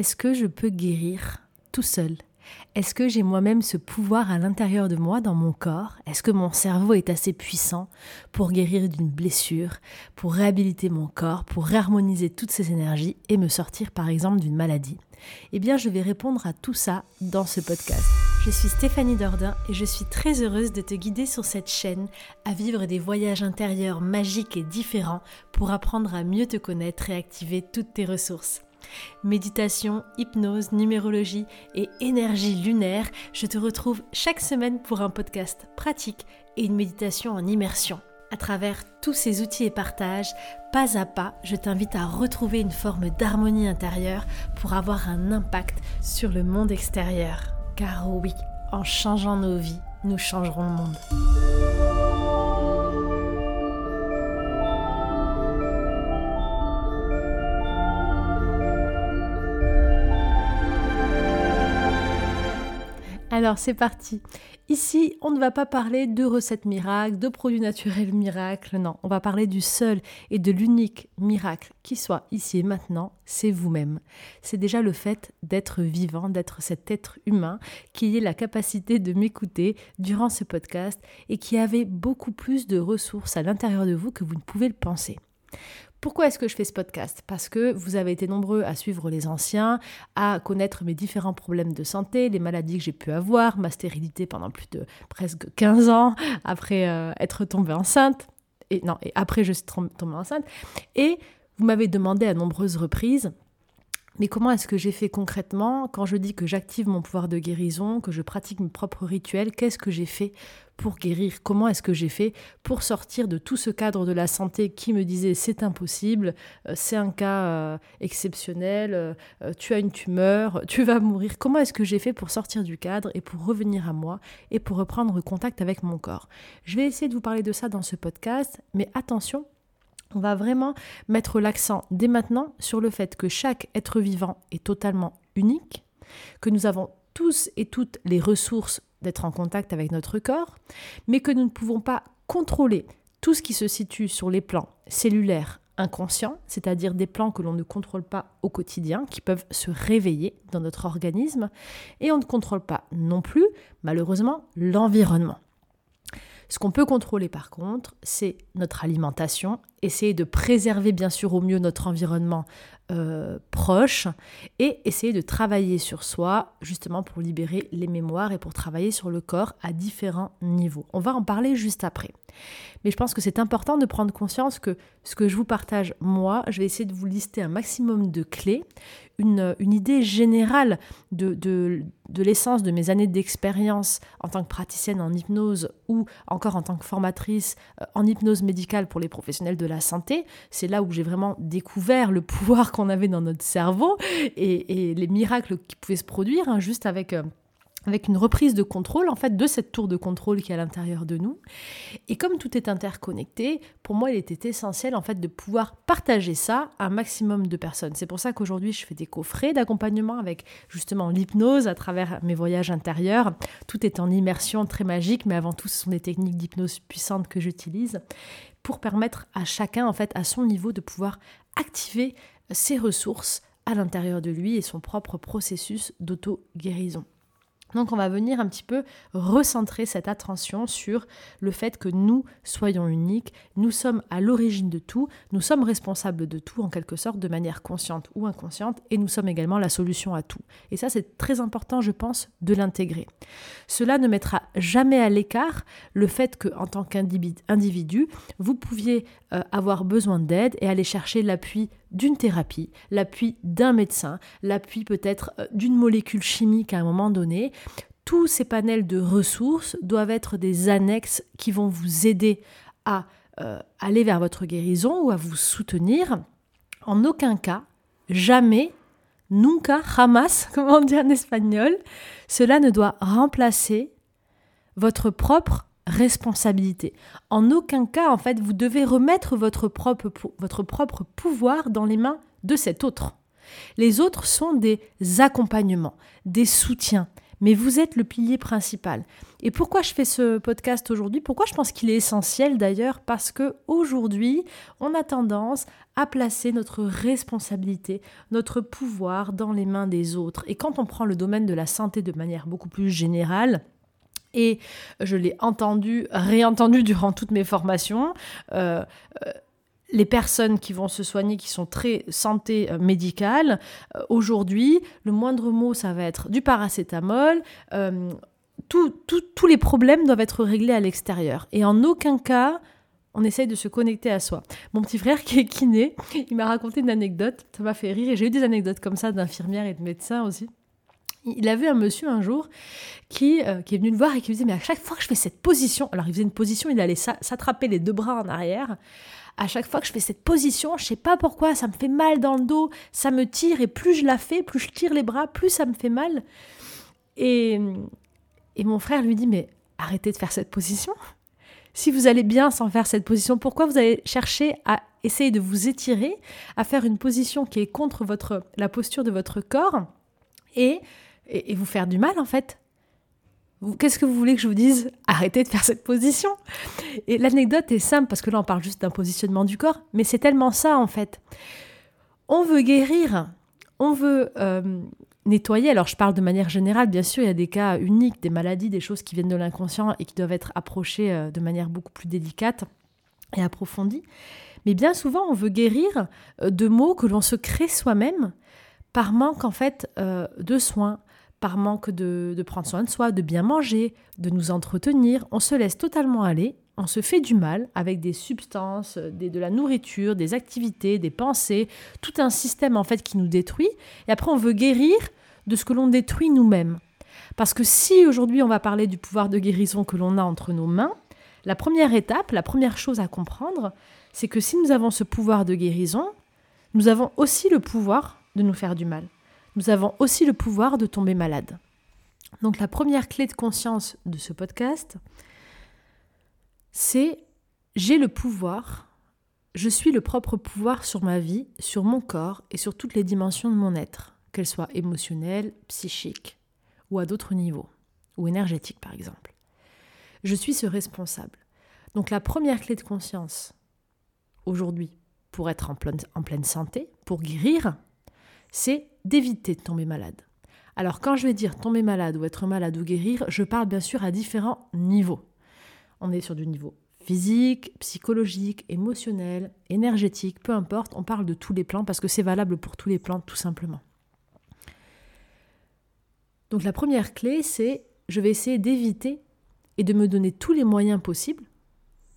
Est-ce que je peux guérir tout seul? Est-ce que j'ai moi-même ce pouvoir à l'intérieur de moi, dans mon corps? Est-ce que mon cerveau est assez puissant pour guérir d'une blessure, pour réhabiliter mon corps, pour réharmoniser toutes ces énergies et me sortir par exemple d'une maladie? Eh bien, je vais répondre à tout ça dans ce podcast. Je suis Stéphanie Dordain et je suis très heureuse de te guider sur cette chaîne à vivre des voyages intérieurs magiques et différents pour apprendre à mieux te connaître et activer toutes tes ressources. Méditation, hypnose, numérologie et énergie lunaire, je te retrouve chaque semaine pour un podcast pratique et une méditation en immersion. À travers tous ces outils et partages, pas à pas, je t'invite à retrouver une forme d'harmonie intérieure pour avoir un impact sur le monde extérieur. Car oui, en changeant nos vies, nous changerons le monde. Alors c'est parti. Ici, on ne va pas parler de recettes miracles, de produits naturels miracles, non, on va parler du seul et de l'unique miracle qui soit ici et maintenant, c'est vous-même. C'est déjà le fait d'être vivant, d'être cet être humain qui ait la capacité de m'écouter durant ce podcast et qui avait beaucoup plus de ressources à l'intérieur de vous que vous ne pouvez le penser. Pourquoi est-ce que je fais ce podcast? Parce que vous avez été nombreux à suivre les anciens, à connaître mes différents problèmes de santé, les maladies que j'ai pu avoir, ma stérilité pendant plus de presque 15 ans, après euh, être tombée enceinte, et non, et après je suis tombée enceinte, et vous m'avez demandé à nombreuses reprises mais comment est-ce que j'ai fait concrètement quand je dis que j'active mon pouvoir de guérison, que je pratique mes propres rituels Qu'est-ce que j'ai fait pour guérir? Comment est-ce que j'ai fait pour sortir de tout ce cadre de la santé qui me disait c'est impossible, euh, c'est un cas euh, exceptionnel, euh, tu as une tumeur, tu vas mourir Comment est-ce que j'ai fait pour sortir du cadre et pour revenir à moi et pour reprendre contact avec mon corps? Je vais essayer de vous parler de ça dans ce podcast, mais attention, on va vraiment mettre l'accent dès maintenant sur le fait que chaque être vivant est totalement unique, que nous avons tous et toutes les ressources d'être en contact avec notre corps, mais que nous ne pouvons pas contrôler tout ce qui se situe sur les plans cellulaires inconscients, c'est-à-dire des plans que l'on ne contrôle pas au quotidien, qui peuvent se réveiller dans notre organisme, et on ne contrôle pas non plus, malheureusement, l'environnement. Ce qu'on peut contrôler par contre, c'est notre alimentation, essayer de préserver bien sûr au mieux notre environnement euh, proche et essayer de travailler sur soi justement pour libérer les mémoires et pour travailler sur le corps à différents niveaux. On va en parler juste après. Mais je pense que c'est important de prendre conscience que ce que je vous partage, moi, je vais essayer de vous lister un maximum de clés, une, idée générale de, de, de l'essence de mes années d'expérience en tant que praticienne en hypnose ou encore en tant que formatrice euh, en hypnose médicale pour les professionnels de la santé. C'est là où j'ai vraiment découvert le pouvoir qu'on avait dans notre cerveau et, les miracles qui pouvaient se produire hein, juste avec... Euh, avec une reprise de contrôle en fait de cette tour de contrôle qui est à l'intérieur de nous. Et comme tout est interconnecté, pour moi il était essentiel en fait de pouvoir partager ça à un maximum de personnes. C'est pour ça qu'aujourd'hui je fais des coffrets d'accompagnement avec justement l'hypnose à travers mes voyages intérieurs. Tout est en immersion très magique, mais avant tout ce sont des techniques d'hypnose puissantes que j'utilise pour permettre à chacun en fait à son niveau de pouvoir activer ses ressources à l'intérieur de lui et son propre processus d'auto-guérison. Donc on va venir un petit peu recentrer cette attention sur le fait que nous soyons uniques, nous sommes à l'origine de tout, nous sommes responsables de tout en quelque sorte de manière consciente ou inconsciente et nous sommes également la solution à tout. Et ça c'est très important je pense de l'intégrer. Cela ne mettra jamais à l'écart le fait que en tant qu'individu, vous pouviez euh, avoir besoin d'aide et aller chercher l'appui d'une thérapie, l'appui d'un médecin, l'appui peut-être euh, d'une molécule chimique à un moment donné. Tous ces panels de ressources doivent être des annexes qui vont vous aider à euh, aller vers votre guérison ou à vous soutenir. En aucun cas, jamais, nunca, jamás, comme on dit en espagnol, cela ne doit remplacer votre propre responsabilité. En aucun cas, en fait, vous devez remettre votre propre, votre propre pouvoir dans les mains de cet autre. Les autres sont des accompagnements, des soutiens, mais vous êtes le pilier principal. Et pourquoi je fais ce podcast aujourd'hui? Pourquoi je pense qu'il est essentiel d'ailleurs? Parce que aujourd'hui, on a tendance à placer notre responsabilité, notre pouvoir dans les mains des autres. Et quand on prend le domaine de la santé de manière beaucoup plus générale, et je l'ai entendu, réentendu durant toutes mes formations. Euh, euh, les personnes qui vont se soigner, qui sont très santé euh, médicale, aujourd'hui, le moindre mot, ça va être du paracétamol. tous les problèmes doivent être réglés à l'extérieur. Et en aucun cas, on essaye de se connecter à soi. Mon petit frère qui est kiné, il m'a raconté une anecdote, ça m'a fait rire, et j'ai eu des anecdotes comme ça d'infirmières et de médecins aussi. Il a vu un monsieur un jour qui, euh, qui est venu le voir et qui lui disait Mais à chaque fois que je fais cette position, alors il faisait une position, il allait s'attraper les deux bras en arrière. À chaque fois que je fais cette position, je sais pas pourquoi, ça me fait mal dans le dos, ça me tire, et plus je la fais, plus je tire les bras, plus ça me fait mal. Et, et mon frère lui dit Mais arrêtez de faire cette position. Si vous allez bien sans faire cette position, pourquoi vous allez chercher à essayer de vous étirer, à faire une position qui est contre votre, la posture de votre corps et et, vous faire du mal en fait. Qu'est-ce que vous voulez que je vous dise? Arrêtez de faire cette position. Et l'anecdote est simple parce que là on parle juste d'un positionnement du corps, mais c'est tellement ça en fait. On veut guérir, on veut euh, nettoyer. Alors je parle de manière générale, bien sûr, il y a des cas uniques, des maladies, des choses qui viennent de l'inconscient et qui doivent être approchées euh, de manière beaucoup plus délicate et approfondie. Mais bien souvent, on veut guérir euh, de mots que l'on se crée soi-même par manque en fait de soins, par manque de, prendre soin de soi, de bien manger, de nous entretenir, on se laisse totalement aller, on se fait du mal avec des substances, des, de la nourriture, des activités, des pensées, tout un système en fait qui nous détruit. Et après, on veut guérir de ce que l'on détruit nous-mêmes. Parce que si aujourd'hui on va parler du pouvoir de guérison que l'on a entre nos mains, la première étape, la première chose à comprendre, c'est que si nous avons ce pouvoir de guérison, nous avons aussi le pouvoir de nous faire du mal nous avons aussi le pouvoir de tomber malade. Donc la première clé de conscience de ce podcast, c'est j'ai le pouvoir, je suis le propre pouvoir sur ma vie, sur mon corps et sur toutes les dimensions de mon être, qu'elles soient émotionnelles, psychiques ou à d'autres niveaux, ou énergétiques par exemple. Je suis ce responsable. Donc la première clé de conscience aujourd'hui pour être en pleine, en pleine santé, pour guérir, c'est d'éviter de tomber malade. Alors quand je vais dire tomber malade ou être malade ou guérir, je parle bien sûr à différents niveaux. On est sur du niveau physique, psychologique, émotionnel, énergétique, peu importe, on parle de tous les plans parce que c'est valable pour tous les plans tout simplement. Donc la première clé, c'est je vais essayer d'éviter et de me donner tous les moyens possibles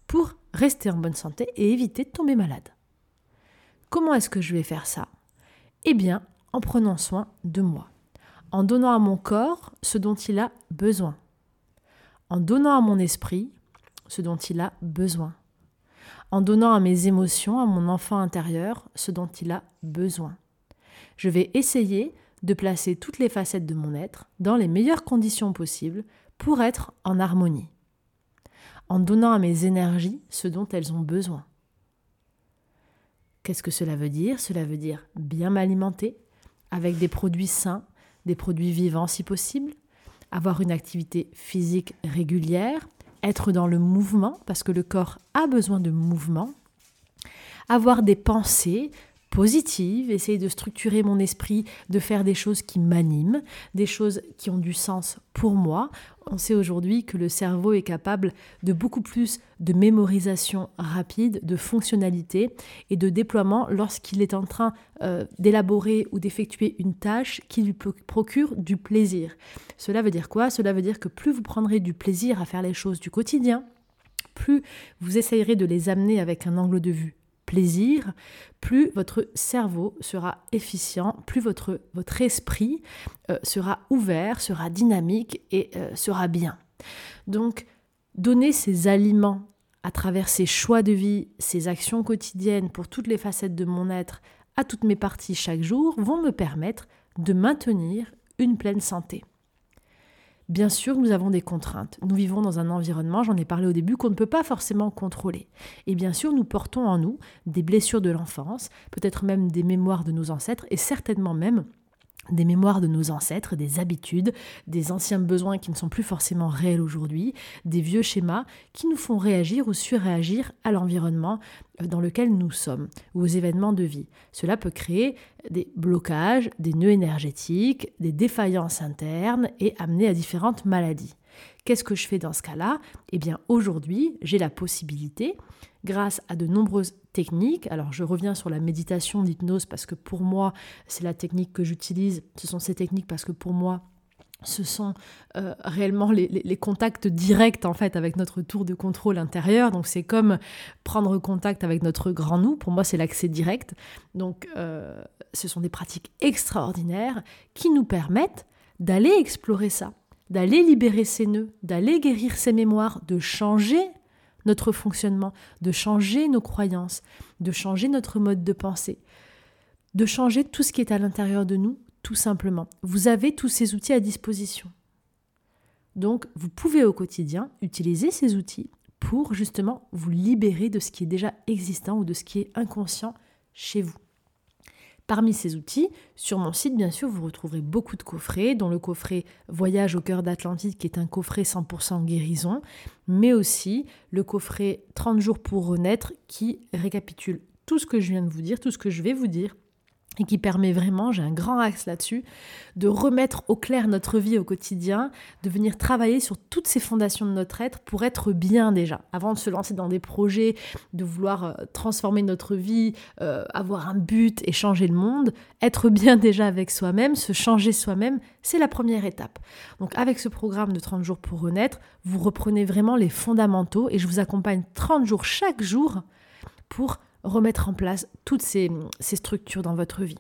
pour rester en bonne santé et éviter de tomber malade. Comment est-ce que je vais faire ça? Eh bien, en prenant soin de moi, en donnant à mon corps ce dont il a besoin, en donnant à mon esprit ce dont il a besoin, en donnant à mes émotions, à mon enfant intérieur ce dont il a besoin. Je vais essayer de placer toutes les facettes de mon être dans les meilleures conditions possibles pour être en harmonie, en donnant à mes énergies ce dont elles ont besoin. Qu'est-ce que cela veut dire? Cela veut dire bien m'alimenter, avec des produits sains, des produits vivants si possible, avoir une activité physique régulière, être dans le mouvement, parce que le corps a besoin de mouvement, avoir des pensées positive, essayer de structurer mon esprit, de faire des choses qui m'animent, des choses qui ont du sens pour moi. On sait aujourd'hui que le cerveau est capable de beaucoup plus de mémorisation rapide, de fonctionnalité et de déploiement lorsqu'il est en train euh, d'élaborer ou d'effectuer une tâche qui lui procure du plaisir. Cela veut dire quoi? Cela veut dire que plus vous prendrez du plaisir à faire les choses du quotidien, plus vous essayerez de les amener avec un angle de vue plaisir, plus votre cerveau sera efficient, plus votre, esprit euh, sera ouvert, sera dynamique et euh, sera bien. Donc, donner ces aliments à travers ces choix de vie, ces actions quotidiennes pour toutes les facettes de mon être, à toutes mes parties chaque jour, vont me permettre de maintenir une pleine santé. Bien sûr, nous avons des contraintes. Nous vivons dans un environnement, j'en ai parlé au début, qu'on ne peut pas forcément contrôler. Et bien sûr, nous portons en nous des blessures de l'enfance, peut-être même des mémoires de nos ancêtres, et certainement même des mémoires de nos ancêtres, des habitudes, des anciens besoins qui ne sont plus forcément réels aujourd'hui, des vieux schémas qui nous font réagir ou surréagir à l'environnement euh, dans lequel nous sommes ou aux événements de vie. Cela peut créer des blocages, des nœuds énergétiques, des défaillances internes et amener à différentes maladies. Qu'est-ce que je fais dans ce cas-là? Eh bien aujourd'hui, j'ai la possibilité, grâce à de nombreuses techniques, alors je reviens sur la méditation d'hypnose parce que pour moi, c'est la technique que j'utilise, ce sont ces techniques parce que pour moi, ce sont euh, réellement les, contacts directs en fait avec notre tour de contrôle intérieur. Donc c'est comme prendre contact avec notre grand nous. Pour moi, c'est l'accès direct. Donc euh, ce sont des pratiques extraordinaires qui nous permettent d'aller explorer ça d'aller libérer ces nœuds, d'aller guérir ces mémoires, de changer notre fonctionnement, de changer nos croyances, de changer notre mode de pensée, de changer tout ce qui est à l'intérieur de nous, tout simplement. Vous avez tous ces outils à disposition. Donc, vous pouvez au quotidien utiliser ces outils pour justement vous libérer de ce qui est déjà existant ou de ce qui est inconscient chez vous. Parmi ces outils, sur mon site, bien sûr, vous retrouverez beaucoup de coffrets, dont le coffret Voyage au cœur d'Atlantide, qui est un coffret 100% guérison, mais aussi le coffret 30 jours pour renaître, qui récapitule tout ce que je viens de vous dire, tout ce que je vais vous dire, et qui permet vraiment, j'ai un grand axe là-dessus, de remettre au clair notre vie au quotidien, de venir travailler sur toutes ces fondations de notre être pour être bien déjà, avant de se lancer dans des projets, de vouloir euh, transformer notre vie, euh, avoir un but et changer le monde, être bien déjà avec soi-même, se changer soi-même, c'est la première étape. Donc avec ce programme de 30 jours pour renaître, vous reprenez vraiment les fondamentaux et je vous accompagne 30 jours chaque jour pour remettre en place toutes ces, structures dans votre vie.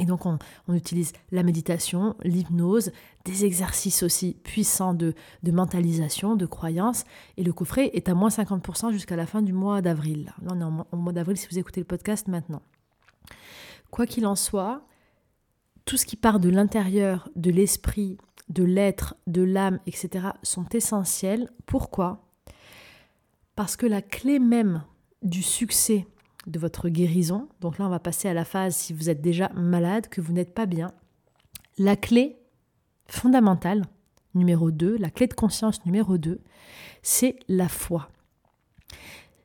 Et donc on, utilise la méditation, l'hypnose, des exercices aussi puissants de, mentalisation, de croyance. Et le coffret est à moins 50% jusqu'à la fin du mois d'avril. Là, on est en, mois d'avril si vous écoutez le podcast maintenant. Quoi qu'il en soit, tout ce qui part de l'intérieur, de l'esprit, de l'être, de l'âme, etc., sont essentiels. Pourquoi? Parce que la clé même du succès de votre guérison. Donc là, on va passer à la phase si vous êtes déjà malade, que vous n'êtes pas bien. La clé fondamentale, numéro 2, la clé de conscience numéro 2, c'est la foi.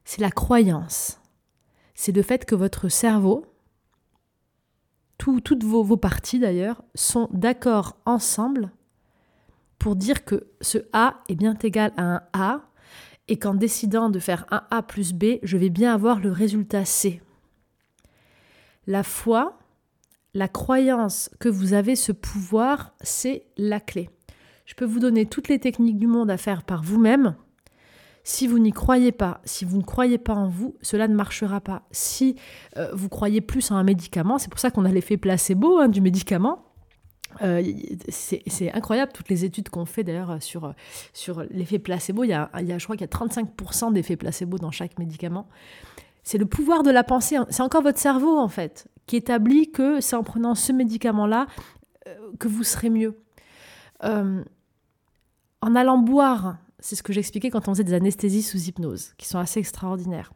C'est la croyance. C'est le fait que votre cerveau, toutes vos, vos parties d'ailleurs, sont d'accord ensemble pour dire que ce A est bien égal à un A et qu'en décidant de faire un A plus B, je vais bien avoir le résultat C. La foi, la croyance que vous avez ce pouvoir, c'est la clé. Je peux vous donner toutes les techniques du monde à faire par vous-même. Si vous n'y croyez pas, si vous ne croyez pas en vous, cela ne marchera pas. Si euh, vous croyez plus en un médicament, c'est pour ça qu'on a l'effet placebo hein, du médicament, euh, c'est incroyable toutes les études qu'on fait d'ailleurs sur, sur l'effet placebo. Il y, a, je crois qu'il y a 35% d'effet placebo dans chaque médicament. C'est le pouvoir de la pensée. C'est encore votre cerveau en fait qui établit que c'est en prenant ce médicament-là euh, que vous serez mieux. Euh, en allant boire, c'est ce que j'expliquais quand on faisait des anesthésies sous hypnose, qui sont assez extraordinaires.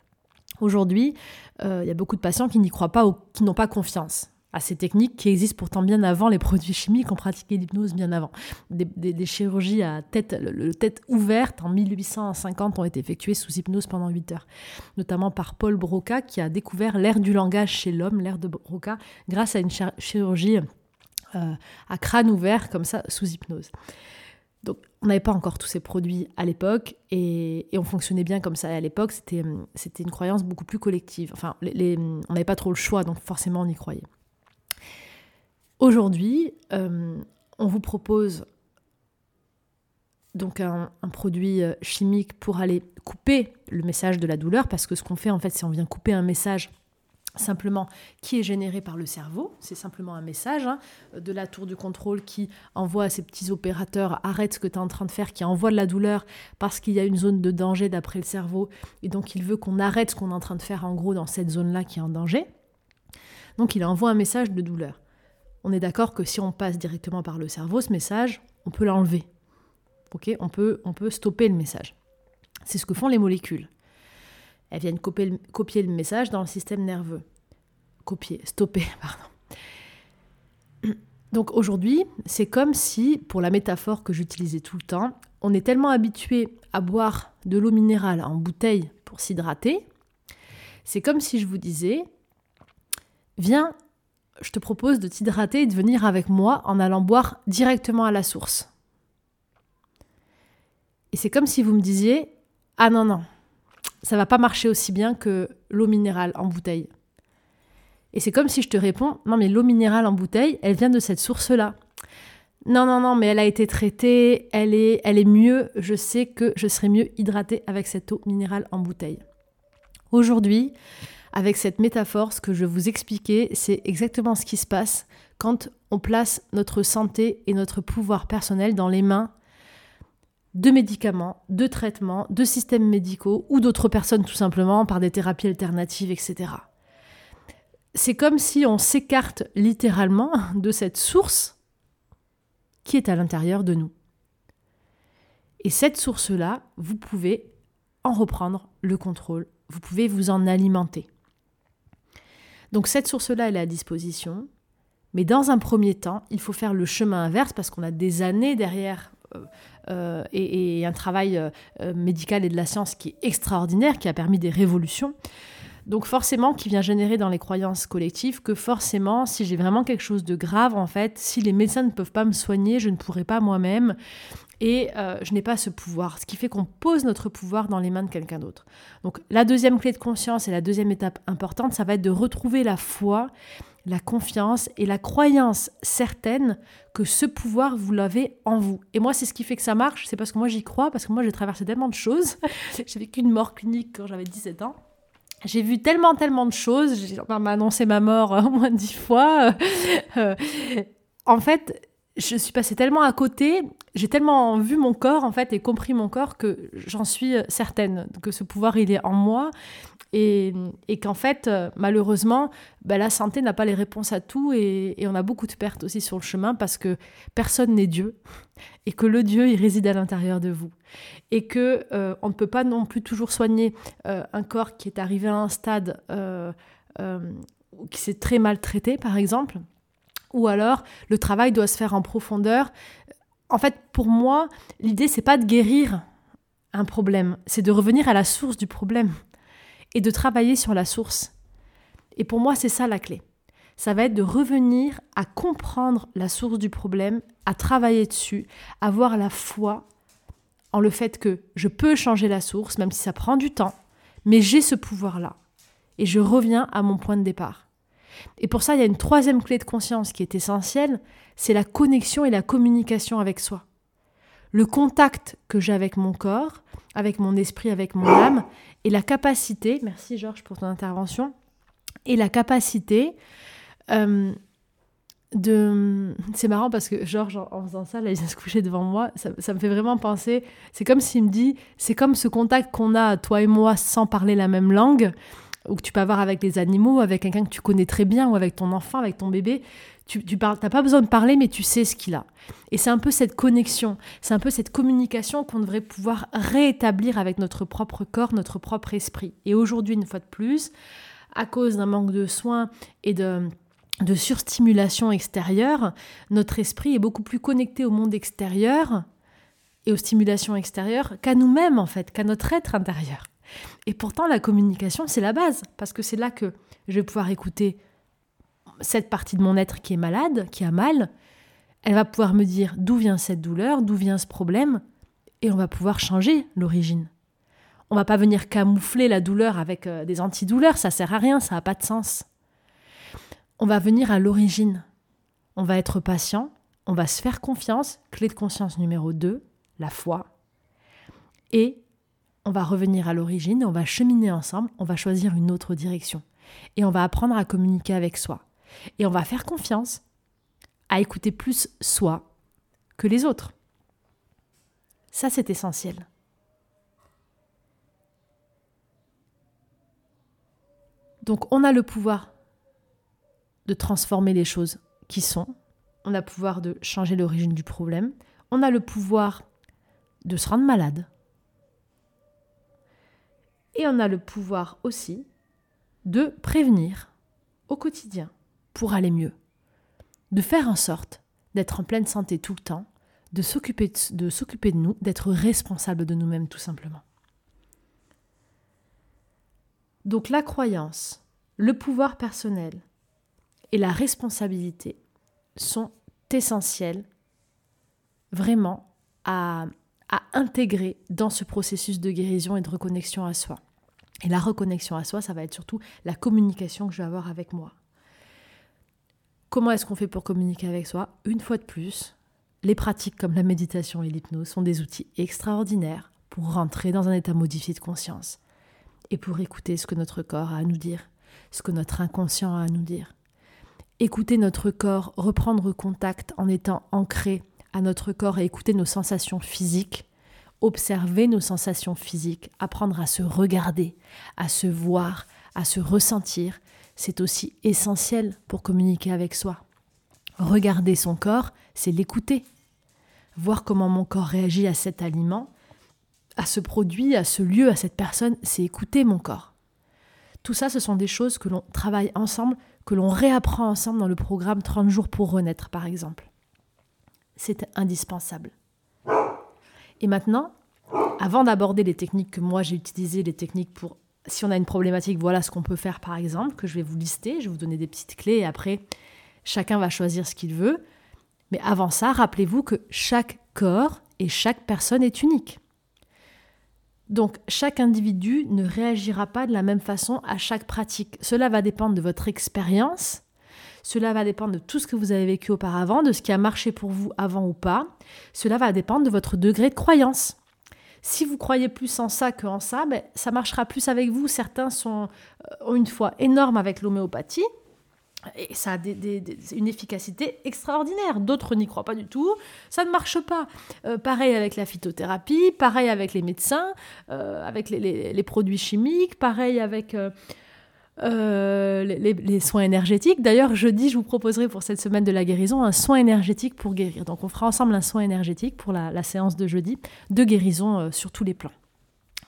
Aujourd'hui, il y a beaucoup de patients qui n'y croient pas ou qui n'ont pas confiance à ces techniques qui existent pourtant bien avant les produits chimiques, on pratiquait l'hypnose bien avant. Des, chirurgies à tête, le, tête ouverte en 1850 ont été effectuées sous hypnose pendant 8 heures, notamment par Paul Broca qui a découvert l'air du langage chez l'homme, l'air de Broca, grâce à une chirurgie euh, à crâne ouvert comme ça sous hypnose. Donc on n'avait pas encore tous ces produits à l'époque et, on fonctionnait bien comme ça. Et à l'époque, c'était une croyance beaucoup plus collective. Enfin, on n'avait pas trop le choix, donc forcément on y croyait. Aujourd'hui, euh, on vous propose donc un, produit euh, chimique pour aller couper le message de la douleur, parce que ce qu'on fait en fait, c'est on vient couper un message simplement qui est généré par le cerveau. C'est simplement un message hein, de la tour du contrôle qui envoie à ces petits opérateurs arrête ce que tu es en train de faire, qui envoie de la douleur parce qu'il y a une zone de danger d'après le cerveau. Et donc il veut qu'on arrête ce qu'on est en train de faire en gros dans cette zone-là qui est en danger. Donc il envoie un message de douleur on est d'accord que si on passe directement par le cerveau, ce message, on peut l'enlever. Ok on peut, on peut stopper le message. C'est ce que font les molécules. Elles viennent copier, copier le message dans le système nerveux. Copier, stopper, pardon. Donc aujourd'hui, c'est comme si, pour la métaphore que j'utilisais tout le temps, on est tellement habitué à boire de l'eau minérale en bouteille pour s'hydrater, c'est comme si je vous disais, viens, je te propose de t'hydrater et de venir avec moi en allant boire directement à la source. Et c'est comme si vous me disiez, ah non, non, ça va pas marcher aussi bien que l'eau minérale en bouteille. Et c'est comme si je te réponds, non mais l'eau minérale en bouteille, elle vient de cette source-là. Non, non, non, mais elle a été traitée, elle est, elle est mieux, je sais que je serai mieux hydratée avec cette eau minérale en bouteille. Aujourd'hui, avec cette métaphore, ce que je vous expliquer, c'est exactement ce qui se passe quand on place notre santé et notre pouvoir personnel dans les mains de médicaments, de traitements, de systèmes médicaux ou d'autres personnes tout simplement par des thérapies alternatives, etc. C'est comme si on s'écarte littéralement de cette source qui est à l'intérieur de nous. Et cette source-là, vous pouvez en reprendre le contrôle, vous pouvez vous en alimenter. Donc cette source-là, elle est à disposition, mais dans un premier temps, il faut faire le chemin inverse parce qu'on a des années derrière euh, euh, et, un travail euh, médical et de la science qui est extraordinaire, qui a permis des révolutions. Donc forcément, qui vient générer dans les croyances collectives que forcément, si j'ai vraiment quelque chose de grave, en fait, si les médecins ne peuvent pas me soigner, je ne pourrai pas moi-même et euh, je n'ai pas ce pouvoir. Ce qui fait qu'on pose notre pouvoir dans les mains de quelqu'un d'autre. Donc la deuxième clé de conscience et la deuxième étape importante, ça va être de retrouver la foi, la confiance et la croyance certaine que ce pouvoir, vous l'avez en vous. Et moi, c'est ce qui fait que ça marche, c'est parce que moi j'y crois, parce que moi j'ai traversé tellement de choses. j'ai vécu une mort clinique quand j'avais 17 ans. J'ai vu tellement, tellement de choses. On m'a annoncé ma mort au moins dix fois. Euh, en fait, je suis passée tellement à côté, j'ai tellement vu mon corps en fait et compris mon corps que j'en suis certaine que ce pouvoir il est en moi et, qu'en fait malheureusement bah, la santé n'a pas les réponses à tout et, on a beaucoup de pertes aussi sur le chemin parce que personne n'est Dieu et que le Dieu il réside à l'intérieur de vous et que euh, on ne peut pas non plus toujours soigner euh, un corps qui est arrivé à un stade euh, qui s'est très mal traité par exemple ou alors le travail doit se faire en profondeur. En fait, pour moi, l'idée c'est pas de guérir un problème, c'est de revenir à la source du problème et de travailler sur la source. Et pour moi, c'est ça la clé. Ça va être de revenir à comprendre la source du problème, à travailler dessus, avoir la foi en le fait que je peux changer la source, même si ça prend du temps, mais j'ai ce pouvoir-là. Et je reviens à mon point de départ. Et pour ça, il y a une troisième clé de conscience qui est essentielle, c'est la connexion et la communication avec soi. Le contact que j'ai avec mon corps, avec mon esprit, avec mon âme, et la capacité, merci Georges pour ton intervention, et la capacité euh, de... C'est marrant parce que Georges, en faisant ça, là, il vient se coucher devant moi, ça, ça me fait vraiment penser, c'est comme s'il me dit, c'est comme ce contact qu'on a, toi et moi, sans parler la même langue, ou que tu peux avoir avec les animaux, avec quelqu'un que tu connais très bien, ou avec ton enfant, avec ton bébé. Tu, tu n'as pas besoin de parler, mais tu sais ce qu'il a. Et c'est un peu cette connexion, c'est un peu cette communication qu'on devrait pouvoir réétablir avec notre propre corps, notre propre esprit. Et aujourd'hui, une fois de plus, à cause d'un manque de soins et de de surstimulation extérieure, notre esprit est beaucoup plus connecté au monde extérieur et aux stimulations extérieures qu'à nous-mêmes en fait, qu'à notre être intérieur. Et pourtant, la communication, c'est la base, parce que c'est là que je vais pouvoir écouter cette partie de mon être qui est malade, qui a mal. Elle va pouvoir me dire d'où vient cette douleur, d'où vient ce problème, et on va pouvoir changer l'origine. On va pas venir camoufler la douleur avec euh, des antidouleurs, ça sert à rien, ça n'a pas de sens. On va venir à l'origine. On va être patient, on va se faire confiance, clé de conscience numéro 2, la foi. Et on va revenir à l'origine, on va cheminer ensemble, on va choisir une autre direction. Et on va apprendre à communiquer avec soi. Et on va faire confiance à écouter plus soi que les autres. Ça, c'est essentiel. Donc, on a le pouvoir de transformer les choses qui sont. On a le pouvoir de changer l'origine du problème. On a le pouvoir de se rendre malade. Et on a le pouvoir aussi de prévenir au quotidien pour aller mieux. de faire en sorte d'être en pleine santé tout le temps, de s'occuper de, nous, d'être responsable de nous-mêmes tout simplement. Donc la croyance, le pouvoir personnel et la responsabilité sont essentiels vraiment à intégrer dans ce processus de guérison et de reconnexion à soi. Et la reconnexion à soi, ça va être surtout la communication que je vais avoir avec moi. Comment est-ce qu'on fait pour communiquer avec soi? Une fois de plus, les pratiques comme la méditation et l'hypnose sont des outils extraordinaires pour rentrer dans un état modifié de conscience et pour écouter ce que notre corps a à nous dire, ce que notre inconscient a à nous dire. Écouter notre corps, reprendre contact en étant ancré à notre corps et écouter nos sensations physiques, observer nos sensations physiques, apprendre à se regarder, à se voir, à se ressentir, c'est aussi essentiel pour communiquer avec soi. Regarder son corps, c'est l'écouter. Voir comment mon corps réagit à cet aliment, à ce produit, à ce lieu, à cette personne, c'est écouter mon corps. Tout ça, ce sont des choses que l'on travaille ensemble, que l'on réapprend ensemble dans le programme 30 jours pour renaître, par exemple. C'est indispensable. Et maintenant, avant d'aborder les techniques que moi j'ai utilisées, les techniques pour si on a une problématique, voilà ce qu'on peut faire par exemple, que je vais vous lister, je vais vous donner des petites clés et après chacun va choisir ce qu'il veut. Mais avant ça, rappelez-vous que chaque corps et chaque personne est unique. Donc chaque individu ne réagira pas de la même façon à chaque pratique. Cela va dépendre de votre expérience, cela va dépendre de tout ce que vous avez vécu auparavant, de ce qui a marché pour vous avant ou pas. Cela va dépendre de votre degré de croyance. Si vous croyez plus en ça qu'en ça, ben, ça marchera plus avec vous. Certains sont, euh, ont une foi énorme avec l'homéopathie. Et ça a une efficacité extraordinaire. D'autres n'y croient pas du tout. Ça ne marche pas. Euh, pareil avec la phytothérapie, pareil avec les médecins, euh, avec les, produits chimiques, pareil avec les, soins énergétiques. D'ailleurs, jeudi, je vous proposerai pour cette semaine de la guérison un soin énergétique pour guérir. Donc, on fera ensemble un soin énergétique pour la, séance de jeudi de guérison euh, sur tous les plans,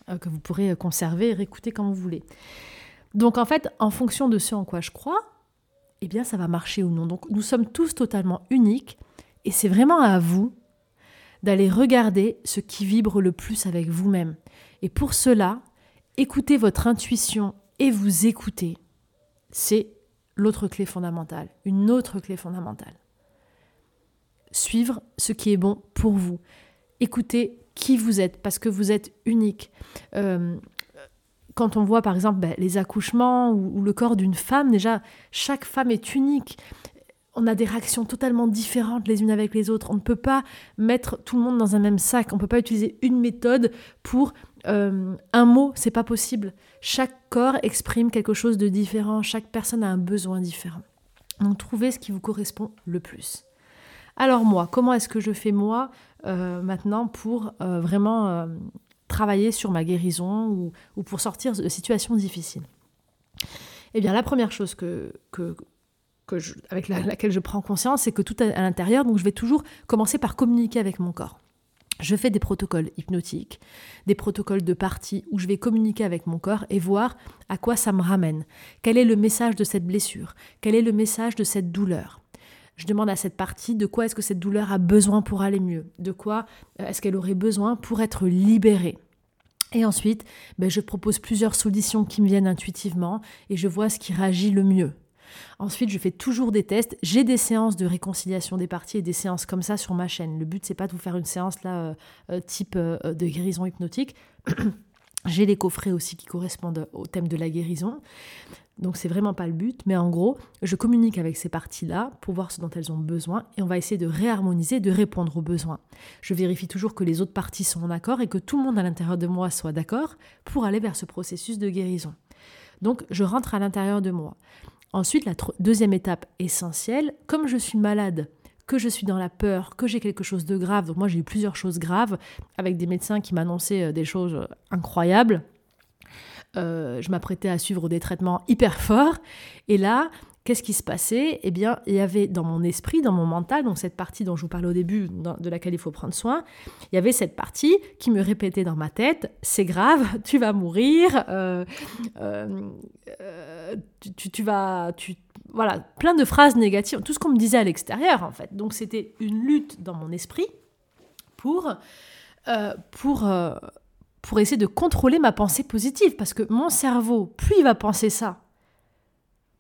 euh, que vous pourrez conserver et réécouter quand vous voulez. Donc, en fait, en fonction de ce en quoi je crois, eh bien, ça va marcher ou non. Donc, nous sommes tous totalement uniques et c'est vraiment à vous d'aller regarder ce qui vibre le plus avec vous-même. Et pour cela, écoutez votre intuition et vous écoutez. C'est l'autre clé fondamentale, une autre clé fondamentale. Suivre ce qui est bon pour vous. Écoutez qui vous êtes, parce que vous êtes unique. Euh, quand on voit par exemple ben, les accouchements ou, le corps d'une femme, déjà, chaque femme est unique. On a des réactions totalement différentes les unes avec les autres. On ne peut pas mettre tout le monde dans un même sac. On ne peut pas utiliser une méthode pour euh, un mot, c'est pas possible. Chaque corps exprime quelque chose de différent, chaque personne a un besoin différent. Donc trouvez ce qui vous correspond le plus. Alors moi, comment est-ce que je fais moi euh, maintenant pour euh, vraiment travailler sur ma guérison ou, pour sortir de situations difficiles? Eh bien la première chose avec laquelle je prends conscience, c'est que tout est à l'intérieur, donc je vais toujours commencer par communiquer avec mon corps. Je fais des protocoles hypnotiques, des protocoles de partie où je vais communiquer avec mon corps et voir à quoi ça me ramène. Quel est le message de cette blessure? Quel est le message de cette douleur? Je demande à cette partie de quoi est-ce que cette douleur a besoin pour aller mieux, de quoi euh, est-ce qu'elle aurait besoin pour être libérée? Et ensuite, ben, je propose plusieurs solutions qui me viennent intuitivement et je vois ce qui réagit le mieux. Ensuite, je fais toujours des tests. J'ai des séances de réconciliation des parties et des séances comme ça sur ma chaîne. Le but, c'est pas de vous faire une séance là euh, euh, type euh, de guérison hypnotique. J'ai les coffrets aussi qui correspondent au thème de la guérison. Donc c'est vraiment pas le but, mais en gros, je communique avec ces parties-là pour voir ce dont elles ont besoin et on va essayer de réharmoniser, de répondre aux besoins. Je vérifie toujours que les autres parties sont en accord et que tout le monde à l'intérieur de moi soit d'accord pour aller vers ce processus de guérison. Donc je rentre à l'intérieur de moi. Ensuite, la deuxième étape essentielle, comme je suis malade, que je suis dans la peur, que j'ai quelque chose de grave, donc moi j'ai eu plusieurs choses graves, avec des médecins qui m'annonçaient euh, des choses euh, incroyables, euh, je m'apprêtais à suivre des traitements hyper forts, et là, Qu'est-ce qui se passait? Eh bien, il y avait dans mon esprit, dans mon mental, donc cette partie dont je vous parlais au début, de laquelle il faut prendre soin, il y avait cette partie qui me répétait dans ma tête, c'est grave, tu vas mourir, euh, euh, tu, vas... Tu, voilà, plein de phrases négatives, tout ce qu'on me disait à l'extérieur en fait. Donc c'était une lutte dans mon esprit pour, euh, pour, pour essayer de contrôler ma pensée positive. Parce que mon cerveau, plus il va penser ça,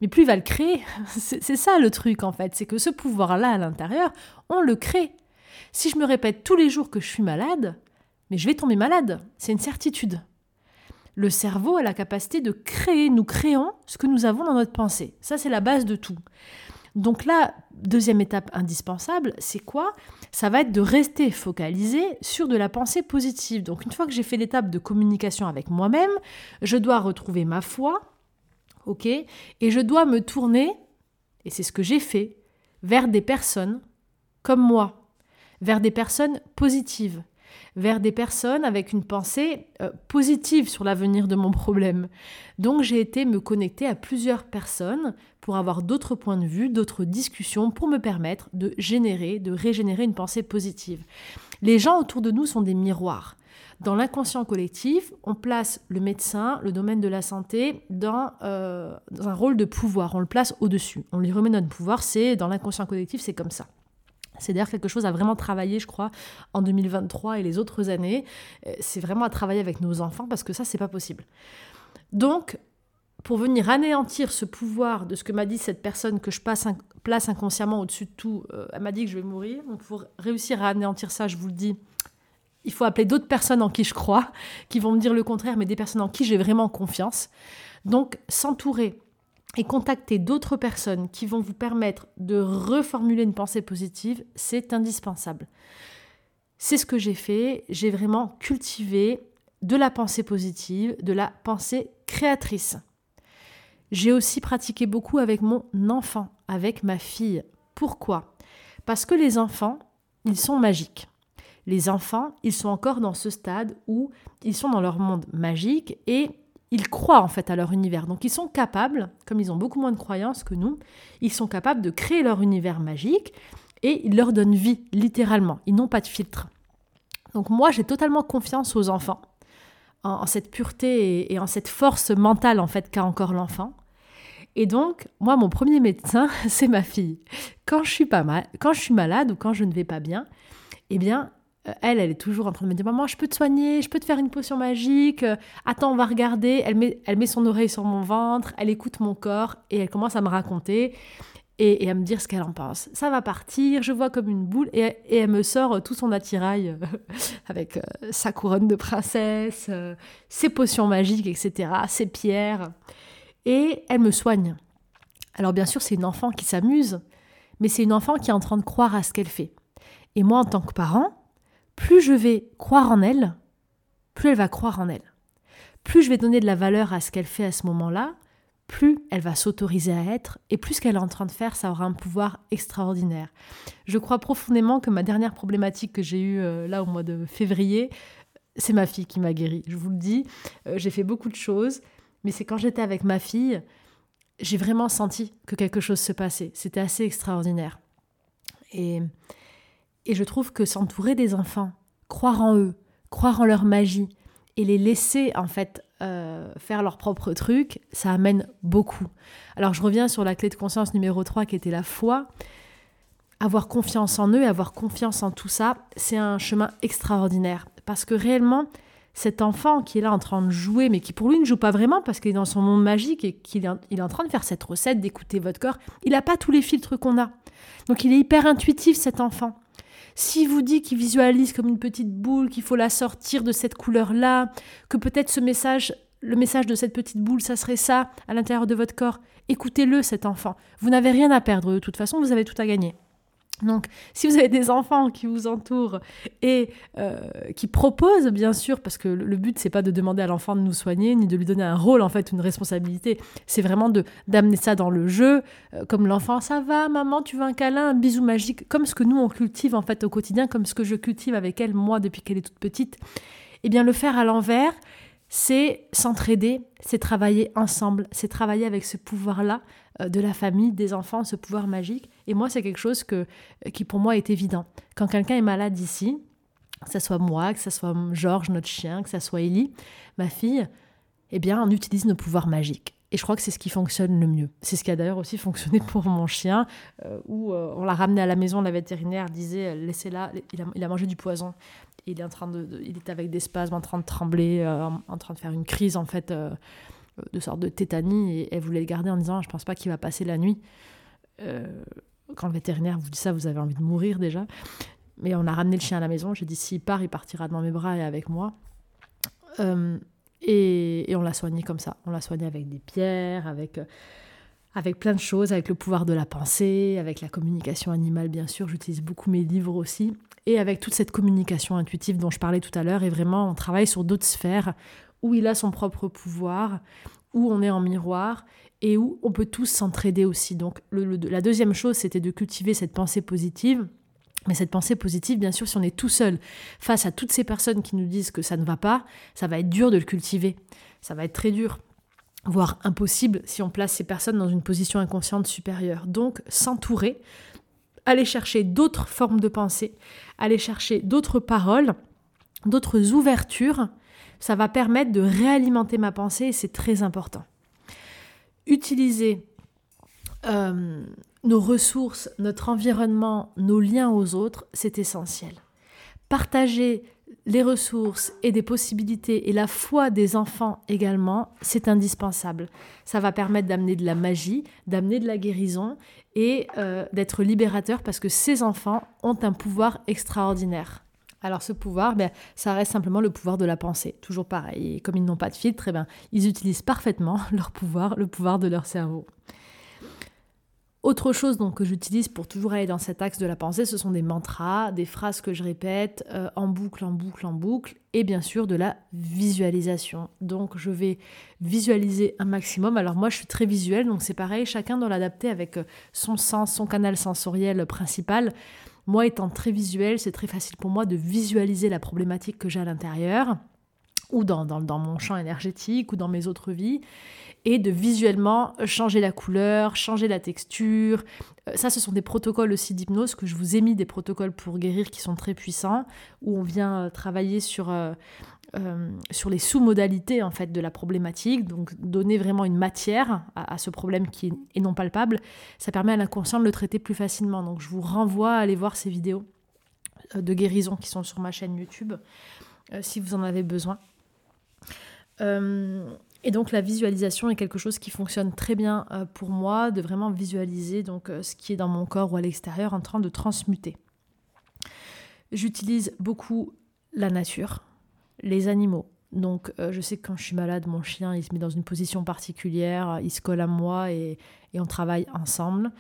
mais plus il va le créer. C'est ça le truc en fait, c'est que ce pouvoir-là à l'intérieur, on le crée. Si je me répète tous les jours que je suis malade, mais je vais tomber malade, c'est une certitude. Le cerveau a la capacité de créer, nous créons ce que nous avons dans notre pensée. Ça, c'est la base de tout. Donc là, deuxième étape indispensable, c'est quoi? Ça va être de rester focalisé sur de la pensée positive. Donc une fois que j'ai fait l'étape de communication avec moi-même, je dois retrouver ma foi, ok? Et je dois me tourner, et c'est ce que j'ai fait, vers des personnes comme moi, vers des personnes positives, vers des personnes avec une pensée euh, positive sur l'avenir de mon problème. Donc j'ai été me connecter à plusieurs personnes pour avoir d'autres points de vue, d'autres discussions, pour me permettre de générer, de régénérer une pensée positive. Les gens autour de nous sont des miroirs. Dans l'inconscient collectif, on place le médecin, le domaine de la santé, dans, euh, dans un rôle de pouvoir. On le place au-dessus. On lui remet notre pouvoir. C'est dans l'inconscient collectif, c'est comme ça. C'est d'ailleurs quelque chose à vraiment travailler, je crois, en 2023 et les autres années. Euh, c'est vraiment à travailler avec nos enfants parce que ça, c'est pas possible. Donc, pour venir anéantir ce pouvoir de ce que m'a dit cette personne que je place inconsciemment au-dessus de tout, euh, elle m'a dit que je vais mourir. Donc, pour réussir à anéantir ça, je vous le dis, il faut appeler d'autres personnes en qui je crois, qui vont me dire le contraire, mais des personnes en qui j'ai vraiment confiance. Donc, s'entourer et contacter d'autres personnes qui vont vous permettre de reformuler une pensée positive, c'est indispensable. C'est ce que j'ai fait, j'ai vraiment cultivé de la pensée positive, de la pensée créatrice. J'ai aussi pratiqué beaucoup avec mon enfant, avec ma fille. Pourquoi? Parce que les enfants, ils sont magiques. Les enfants, ils sont encore dans ce stade où ils sont dans leur monde magique et ils croient en fait à leur univers. Donc ils sont capables, comme ils ont beaucoup moins de croyances que nous, ils sont capables de créer leur univers magique et ils leur donnent vie, littéralement. Ils n'ont pas de filtre. Donc moi, j'ai totalement confiance aux enfants, en, cette pureté et, en cette force mentale en fait qu'a encore l'enfant. Et donc, moi, mon premier médecin, c'est ma fille. Quand je suis pas mal, quand je suis malade ou quand je ne vais pas bien, eh bien, elle, elle est toujours en train de me dire Maman, je peux te soigner, je peux te faire une potion magique. Euh, attends, on va regarder. Elle met, elle met son oreille sur mon ventre, elle écoute mon corps et elle commence à me raconter et, à me dire ce qu'elle en pense. Ça va partir, je vois comme une boule et, elle me sort tout son attirail euh, avec sa couronne de princesse, ses potions magiques, etc., ses pierres. Et elle me soigne. Alors, bien sûr, c'est une enfant qui s'amuse, mais c'est une enfant qui est en train de croire à ce qu'elle fait. Et moi, en tant que parent, plus je vais croire en elle, plus elle va croire en elle. Plus je vais donner de la valeur à ce qu'elle fait à ce moment-là, plus elle va s'autoriser à être, et plus ce qu'elle est en train de faire, ça aura un pouvoir extraordinaire. Je crois profondément que ma dernière problématique que j'ai eue euh, là au mois de février, c'est ma fille qui m'a guérie. Je vous le dis, euh, j'ai fait beaucoup de choses, mais c'est quand j'étais avec ma fille, j'ai vraiment senti que quelque chose se passait. C'était assez extraordinaire. Et et je trouve que s'entourer des enfants, croire en eux, croire en leur magie et les laisser en fait euh, faire leur propre truc, ça amène beaucoup. Alors je reviens sur la clé de conscience numéro 3 qui était la foi. Avoir confiance en eux, avoir confiance en tout ça, c'est un chemin extraordinaire. Parce que réellement, cet enfant qui est là en train de jouer, mais qui pour lui ne joue pas vraiment parce qu'il est dans son monde magique et qu'il est en train de faire cette recette, d'écouter votre corps, il n'a pas tous les filtres qu'on a. Donc il est hyper intuitif cet enfant. Si vous dit qu'il visualise comme une petite boule, qu'il faut la sortir de cette couleur-là, que peut-être ce message, le message de cette petite boule, ça serait ça à l'intérieur de votre corps, écoutez-le cet enfant. Vous n'avez rien à perdre de toute façon, vous avez tout à gagner. Donc, si vous avez des enfants qui vous entourent et euh, qui proposent, bien sûr, parce que le but c'est pas de demander à l'enfant de nous soigner ni de lui donner un rôle en fait, une responsabilité, c'est vraiment de d'amener ça dans le jeu, euh, comme l'enfant, ça va, maman, tu veux un câlin, un bisou magique, comme ce que nous on cultive en fait au quotidien, comme ce que je cultive avec elle moi depuis qu'elle est toute petite. Eh bien, le faire à l'envers, c'est s'entraider, c'est travailler ensemble, c'est travailler avec ce pouvoir-là euh, de la famille, des enfants, ce pouvoir magique. Et moi, c'est quelque chose que, euh, qui pour moi est évident. Quand quelqu'un est malade ici, que ce soit moi, que ce soit Georges, notre chien, que ce soit Ellie, ma fille, eh bien, on utilise nos pouvoirs magiques. Et je crois que c'est ce qui fonctionne le mieux. C'est ce qui a d'ailleurs aussi fonctionné pour mon chien, euh, où on l'a ramené à la maison, la vétérinaire disait laissez-la, il a, mangé du poison. Il est, en train de, il est avec des spasmes, en train de trembler, en, train de faire une crise en fait, de sorte de tétanie. Et elle voulait le garder en disant je pense pas qu'il va passer la nuit. quand le vétérinaire vous dit ça, vous avez envie de mourir déjà. Mais on a ramené le chien à la maison. J'ai dit s'il part, il partira dans mes bras et avec moi. Et, on l'a soigné comme ça. On l'a soigné avec des pierres, avec, euh, avec plein de choses, avec le pouvoir de la pensée, avec la communication animale, bien sûr. J'utilise beaucoup mes livres aussi. Et avec toute cette communication intuitive dont je parlais tout à l'heure. Et vraiment, on travaille sur d'autres sphères où il a son propre pouvoir, où on est en miroir et où on peut tous s'entraider aussi. Donc la deuxième chose, c'était de cultiver cette pensée positive mais cette pensée positive, bien sûr, si on est tout seul face à toutes ces personnes qui nous disent que ça ne va pas, ça va être dur de le cultiver. Ça va être très dur, voire impossible si on place ces personnes dans une position inconsciente supérieure. Donc, s'entourer, aller chercher d'autres formes de pensée, aller chercher d'autres paroles, d'autres ouvertures, ça va permettre de réalimenter ma pensée et c'est très important. Utiliser euh, nos ressources, notre environnement, nos liens aux autres, c'est essentiel. Partager les ressources et des possibilités et la foi des enfants également, c'est indispensable. Ça va permettre d'amener de la magie, d'amener de la guérison et euh, d'être libérateur parce que ces enfants ont un pouvoir extraordinaire. Alors ce pouvoir, ben, ça reste simplement le pouvoir de la pensée. Toujours pareil. Comme ils n'ont pas de filtre, eh ben, ils utilisent parfaitement leur pouvoir, le pouvoir de leur cerveau. Autre chose donc, que j'utilise pour toujours aller dans cet axe de la pensée, ce sont des mantras, des phrases que je répète euh, en boucle, en boucle, en boucle, et bien sûr de la visualisation. Donc je vais visualiser un maximum. Alors moi je suis très visuelle, donc c'est pareil, chacun doit l'adapter avec euh, son sens, son canal sensoriel principal. Moi étant très visuel, c'est très facile pour moi de visualiser la problématique que j'ai à l'intérieur ou dans, dans, mon champ énergétique ou dans mes autres vies et de visuellement changer la couleur, changer la texture. Euh, ça, ce sont des protocoles aussi d'hypnose que je vous ai mis, des protocoles pour guérir qui sont très puissants, où on vient euh, travailler sur, euh, sur les sous-modalités en fait de la problématique, donc donner vraiment une matière à, ce problème qui est non palpable. Ça permet à l'inconscient de le traiter plus facilement. Donc je vous renvoie à aller voir ces vidéos de guérison qui sont sur ma chaîne YouTube si vous en avez besoin. Et donc la visualisation est quelque chose qui fonctionne très bien euh, pour moi, de vraiment visualiser donc euh, ce qui est dans mon corps ou à l'extérieur en train de transmuter. J'utilise beaucoup la nature, les animaux. Donc euh, je sais que quand je suis malade, mon chien il se met dans une position particulière, il se colle à moi et, et on travaille ensemble.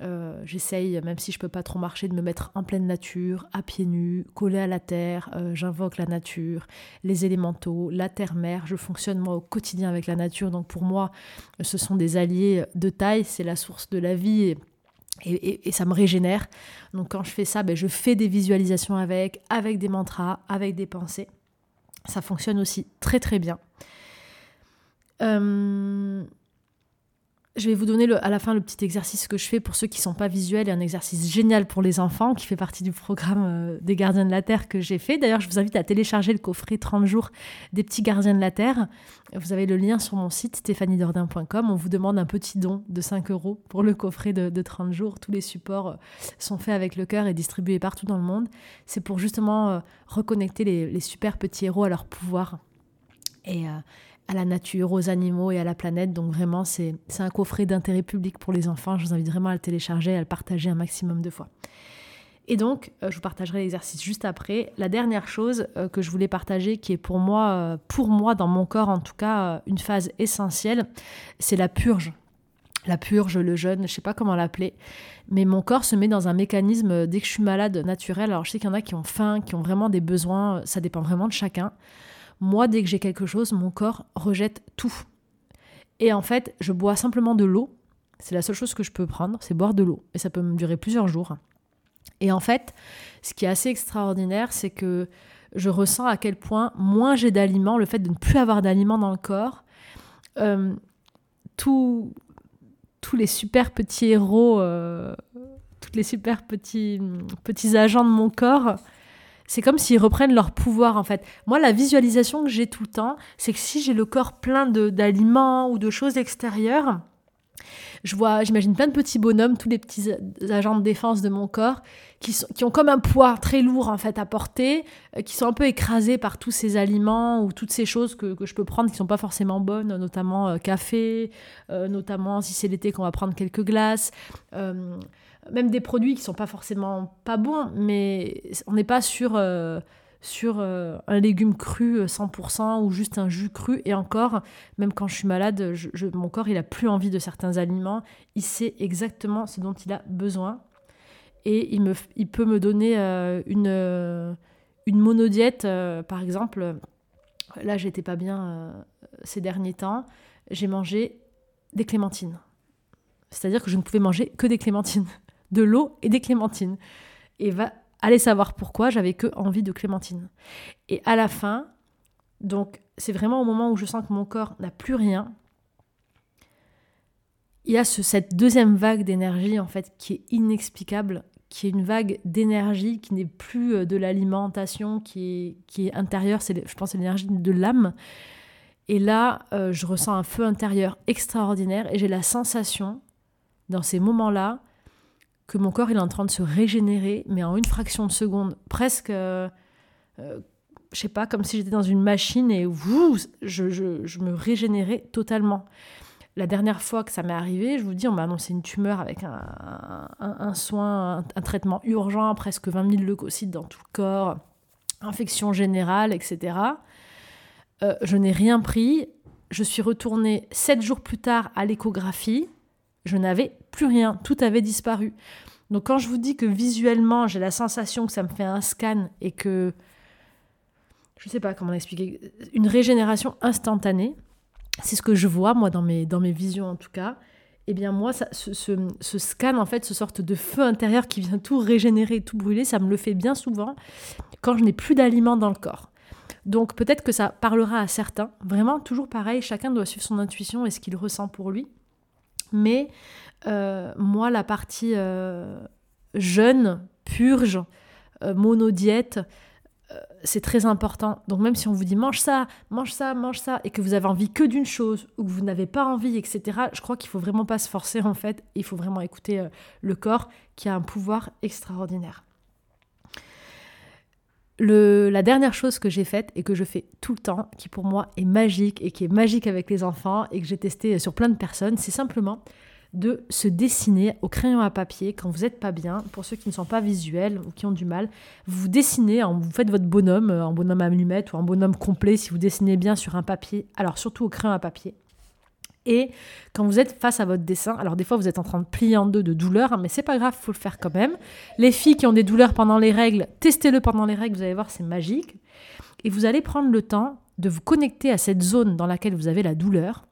Euh, j'essaye, même si je peux pas trop marcher, de me mettre en pleine nature, à pieds nus, collé à la terre. Euh, j'invoque la nature, les élémentaux, la terre-mère. Je fonctionne moi au quotidien avec la nature. Donc pour moi, ce sont des alliés de taille. C'est la source de la vie. Et, ça me régénère. Donc quand je fais ça, ben, je fais des visualisations avec, avec des mantras, avec des pensées. Ça fonctionne aussi très très bien. Euh, je vais vous donner à la fin le petit exercice que je fais pour ceux qui ne sont pas visuels et un exercice génial pour les enfants qui fait partie du programme euh, des gardiens de la Terre que j'ai fait. D'ailleurs, je vous invite à télécharger le coffret 30 jours des petits gardiens de la Terre. Vous avez le lien sur mon site stéphaniedordin.com. On vous demande un petit don de 5 euros pour le coffret de, 30 jours. Tous les supports euh, sont faits avec le cœur et distribués partout dans le monde. C'est pour justement euh, reconnecter les, super petits héros à leur pouvoir. Et, à la nature, aux animaux et à la planète. Donc vraiment, c'est un coffret d'intérêt public pour les enfants. Je vous invite vraiment à le télécharger à le partager un maximum de fois. Et donc, euh, je vous partagerai l'exercice juste après. La dernière chose euh, que je voulais partager, qui est pour moi, euh, pour moi dans mon corps en tout cas, une phase essentielle, c'est la purge. La purge, le jeûne, je ne sais pas comment l'appeler, mais mon corps se met dans un mécanisme dès que je suis malade naturel. Alors je sais qu'il y en a qui ont faim, qui ont vraiment des besoins, ça dépend vraiment de chacun. Moi, dès que j'ai quelque chose, mon corps rejette tout. Et en fait, je bois simplement de l'eau. C'est la seule chose que je peux prendre, c'est boire de l'eau. Et ça peut me durer plusieurs jours. Et en fait, ce qui est assez extraordinaire, c'est que je ressens à quel point moins j'ai d'aliments, le fait de ne plus avoir d'aliments dans le corps, euh, tous les super petits héros, euh, tous les super petits, petits agents de mon corps c'est comme s'ils reprennent leur pouvoir en fait. Moi, la visualisation que j'ai tout le temps, c'est que si j'ai le corps plein d'aliments ou de choses extérieures, je vois, j'imagine plein de petits bonhommes, tous les petits agents de défense de mon corps, qui, sont, qui ont comme un poids très lourd en fait à porter, euh, qui sont un peu écrasés par tous ces aliments ou toutes ces choses que, que je peux prendre qui sont pas forcément bonnes, notamment euh, café, euh, notamment si c'est l'été qu'on va prendre quelques glaces même des produits qui sont pas forcément pas bons, mais on n'est pas sur, euh, sur euh, un légume cru 100% euh, ou juste un jus cru. Et encore, même quand je suis malade, mon corps il a plus envie de certains aliments. Il sait exactement ce dont il a besoin et il, me, il peut me donner une, une monodiète, par exemple. Là, j'étais pas bien ces derniers temps. J'ai mangé des clémentines. C'est-à-dire que je ne pouvais manger que des clémentines de l'eau et des clémentines. Et va aller savoir pourquoi j'avais que envie de clémentines. Et à la fin, donc c'est vraiment au moment où je sens que mon corps n'a plus rien, il y a ce, cette deuxième vague d'énergie en fait qui est inexplicable, qui est une vague d'énergie qui n'est plus euh, de l'alimentation, qui est, qui est intérieure, c'est, je pense c'est l'énergie de l'âme. Et là, euh, je ressens un feu intérieur extraordinaire et j'ai la sensation, dans ces moments-là, que mon corps il est en train de se régénérer, mais en une fraction de seconde, presque, euh, euh, je sais pas, comme si j'étais dans une machine et vous, je, me régénérais totalement. La dernière fois que ça m'est arrivé, je vous dis, on m'a annoncé une tumeur avec un, un, soin, un, traitement urgent, presque 20 000 leucocytes dans tout le corps, infection générale, etc. Euh, je n'ai rien pris. Je suis retournée sept jours plus tard à l'échographie je n'avais plus rien, tout avait disparu. Donc quand je vous dis que visuellement, j'ai la sensation que ça me fait un scan et que, je ne sais pas comment expliquer, une régénération instantanée, c'est ce que je vois moi dans mes, dans mes visions en tout cas. Eh bien moi, ça, ce, ce, scan, en fait, ce sorte de feu intérieur qui vient tout régénérer, tout brûler, ça me le fait bien souvent quand je n'ai plus d'aliments dans le corps. Donc peut-être que ça parlera à certains. Vraiment, toujours pareil, chacun doit suivre son intuition et ce qu'il ressent pour lui. Mais euh, moi, la partie euh, jeune, purge, euh, monodiète, c'est très important. Donc même si on vous dit mange ça, mange ça, mange ça, et que vous avez envie que d'une chose, ou que vous n'avez pas envie, etc., je crois qu'il faut vraiment pas se forcer en fait. Il faut vraiment écouter le corps qui a un pouvoir extraordinaire. La dernière chose que j'ai faite et que je fais tout le temps, qui pour moi est magique et qui est magique avec les enfants et que j'ai testé sur plein de personnes, c'est simplement de se dessiner au crayon à papier quand vous n'êtes pas bien. Pour ceux qui ne sont pas visuels ou qui ont du mal, vous dessinez, vous faites votre bonhomme en bonhomme à allumette ou en bonhomme complet si vous dessinez bien sur un papier, alors surtout au crayon à papier. Et quand vous êtes face à votre dessin, alors des fois vous êtes en train de plier en deux de douleur, hein, mais c'est pas grave, faut le faire quand même. Les filles qui ont des douleurs pendant les règles, testez-le pendant les règles, vous allez voir, c'est magique. Et vous allez prendre le temps de vous connecter à cette zone dans laquelle vous avez la douleur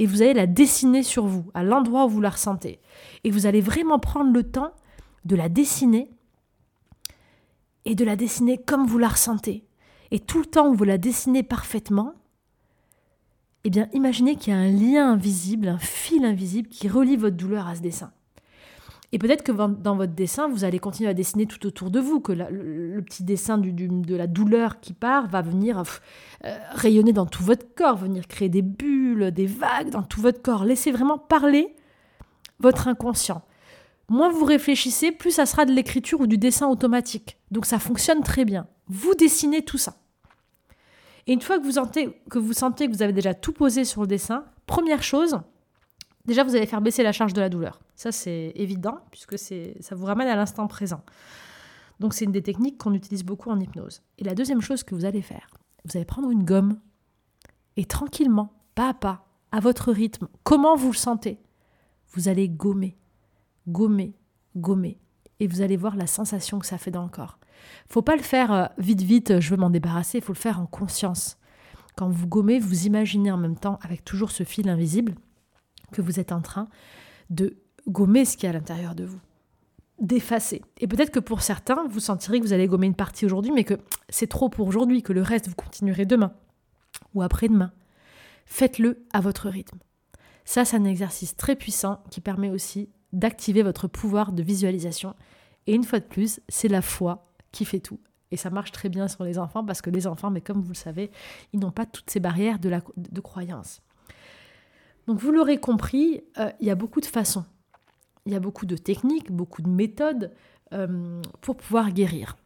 et vous allez la dessiner sur vous, à l'endroit où vous la ressentez. Et vous allez vraiment prendre le temps de la dessiner et de la dessiner comme vous la ressentez. Et tout le temps où vous la dessinez parfaitement, eh bien imaginez qu'il y a un lien invisible, un fil invisible qui relie votre douleur à ce dessin. Et peut-être que dans votre dessin, vous allez continuer à dessiner tout autour de vous, que le, petit dessin de la douleur qui part va venir euh, rayonner dans tout votre corps, venir créer des bulles, des vagues dans tout votre corps. Laissez vraiment parler votre inconscient. Moins vous réfléchissez, plus ça sera de l'écriture ou du dessin automatique. Donc ça fonctionne très bien. Vous dessinez tout ça. Et une fois que vous, sentez, que vous avez déjà tout posé sur le dessin, première chose, déjà vous allez faire baisser la charge de la douleur. Ça c'est évident puisque ça vous ramène à l'instant présent. Donc c'est une des techniques qu'on utilise beaucoup en hypnose. Et la deuxième chose que vous allez faire, vous allez prendre une gomme et tranquillement, pas à pas, à votre rythme, comment vous le sentez, vous allez gommer, gommer, gommer. Et vous allez voir la sensation que ça fait dans le corps. Faut pas le faire euh, vite, vite, je veux m'en débarrasser, il faut le faire en conscience. Quand vous gommez, vous imaginez en même temps, avec toujours ce fil invisible, que vous êtes en train de gommer ce qui est à l'intérieur de vous, d'effacer. Et peut-être que pour certains, vous sentirez que vous allez gommer une partie aujourd'hui, mais que c'est trop pour aujourd'hui, que le reste, vous continuerez demain ou après-demain. Faites-le à votre rythme. Ça, c'est un exercice très puissant qui permet aussi d'activer votre pouvoir de visualisation. Et une fois de plus, c'est la foi qui fait tout. Et ça marche très bien sur les enfants parce que les enfants, mais comme vous le savez, ils n'ont pas toutes ces barrières de, croyance. Donc vous l'aurez compris, euh, il y a beaucoup de façons, il y a beaucoup de techniques, beaucoup de méthodes euh, pour pouvoir guérir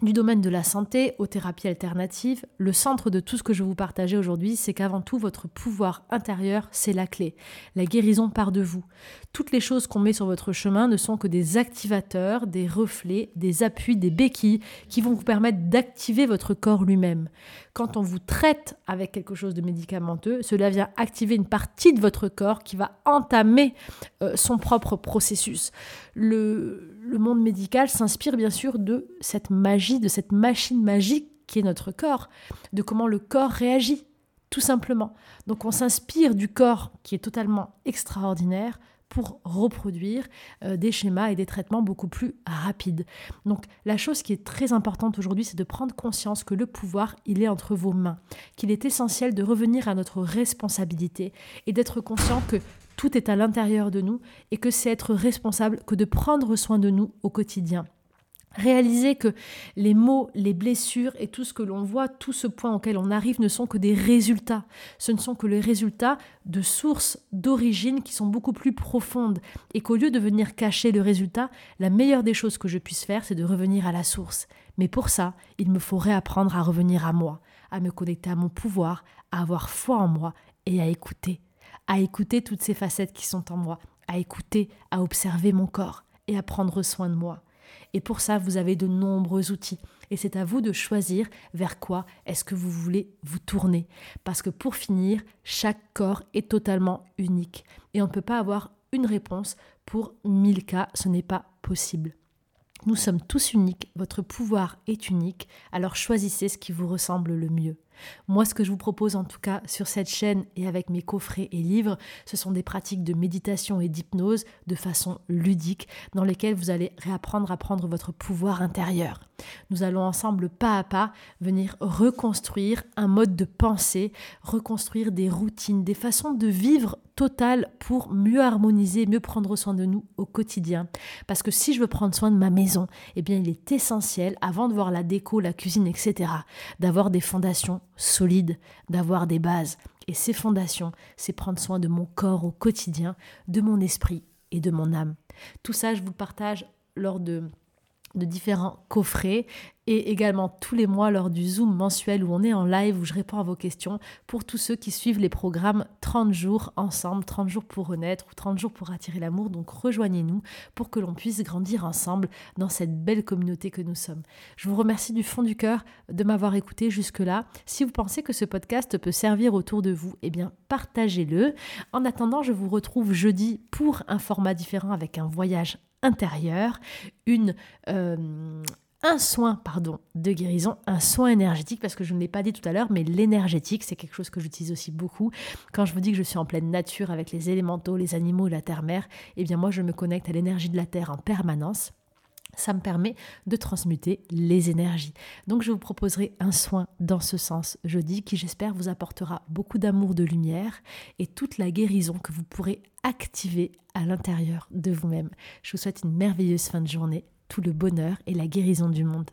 du domaine de la santé aux thérapies alternatives, le centre de tout ce que je vous partager aujourd'hui, c'est qu'avant tout, votre pouvoir intérieur, c'est la clé. La guérison part de vous. Toutes les choses qu'on met sur votre chemin ne sont que des activateurs, des reflets, des appuis, des béquilles qui vont vous permettre d'activer votre corps lui-même. Quand on vous traite avec quelque chose de médicamenteux, cela vient activer une partie de votre corps qui va entamer euh, son propre processus. Le, le monde médical s'inspire bien sûr de cette magie, de cette machine magique qui est notre corps, de comment le corps réagit, tout simplement. Donc on s'inspire du corps qui est totalement extraordinaire pour reproduire euh, des schémas et des traitements beaucoup plus rapides. Donc la chose qui est très importante aujourd'hui, c'est de prendre conscience que le pouvoir, il est entre vos mains, qu'il est essentiel de revenir à notre responsabilité et d'être conscient que tout est à l'intérieur de nous et que c'est être responsable que de prendre soin de nous au quotidien. Réaliser que les maux, les blessures et tout ce que l'on voit, tout ce point auquel on arrive ne sont que des résultats. Ce ne sont que les résultats de sources d'origine qui sont beaucoup plus profondes. Et qu'au lieu de venir cacher le résultat, la meilleure des choses que je puisse faire, c'est de revenir à la source. Mais pour ça, il me faut réapprendre à revenir à moi, à me connecter à mon pouvoir, à avoir foi en moi et à écouter à écouter toutes ces facettes qui sont en moi, à écouter, à observer mon corps et à prendre soin de moi. Et pour ça, vous avez de nombreux outils. Et c'est à vous de choisir vers quoi est-ce que vous voulez vous tourner. Parce que pour finir, chaque corps est totalement unique. Et on ne peut pas avoir une réponse pour mille cas. Ce n'est pas possible. Nous sommes tous uniques, votre pouvoir est unique, alors choisissez ce qui vous ressemble le mieux. Moi, ce que je vous propose en tout cas sur cette chaîne et avec mes coffrets et livres, ce sont des pratiques de méditation et d'hypnose de façon ludique dans lesquelles vous allez réapprendre à prendre votre pouvoir intérieur. Nous allons ensemble pas à pas venir reconstruire un mode de pensée, reconstruire des routines, des façons de vivre totales pour mieux harmoniser, mieux prendre soin de nous au quotidien. Parce que si je veux prendre soin de ma maison, eh bien il est essentiel, avant de voir la déco, la cuisine, etc., d'avoir des fondations solide, d'avoir des bases. Et ces fondations, c'est prendre soin de mon corps au quotidien, de mon esprit et de mon âme. Tout ça, je vous partage lors de de différents coffrets et également tous les mois lors du Zoom mensuel où on est en live où je réponds à vos questions pour tous ceux qui suivent les programmes 30 jours ensemble, 30 jours pour renaître ou 30 jours pour attirer l'amour. Donc rejoignez-nous pour que l'on puisse grandir ensemble dans cette belle communauté que nous sommes. Je vous remercie du fond du cœur de m'avoir écouté jusque-là. Si vous pensez que ce podcast peut servir autour de vous, eh bien partagez-le. En attendant, je vous retrouve jeudi pour un format différent avec un voyage intérieur, une, euh, un soin pardon, de guérison, un soin énergétique, parce que je ne l'ai pas dit tout à l'heure, mais l'énergétique, c'est quelque chose que j'utilise aussi beaucoup. Quand je vous dis que je suis en pleine nature avec les élémentaux, les animaux la terre-mère, eh bien moi je me connecte à l'énergie de la terre en permanence ça me permet de transmuter les énergies. Donc je vous proposerai un soin dans ce sens jeudi qui j'espère vous apportera beaucoup d'amour, de lumière et toute la guérison que vous pourrez activer à l'intérieur de vous-même. Je vous souhaite une merveilleuse fin de journée, tout le bonheur et la guérison du monde.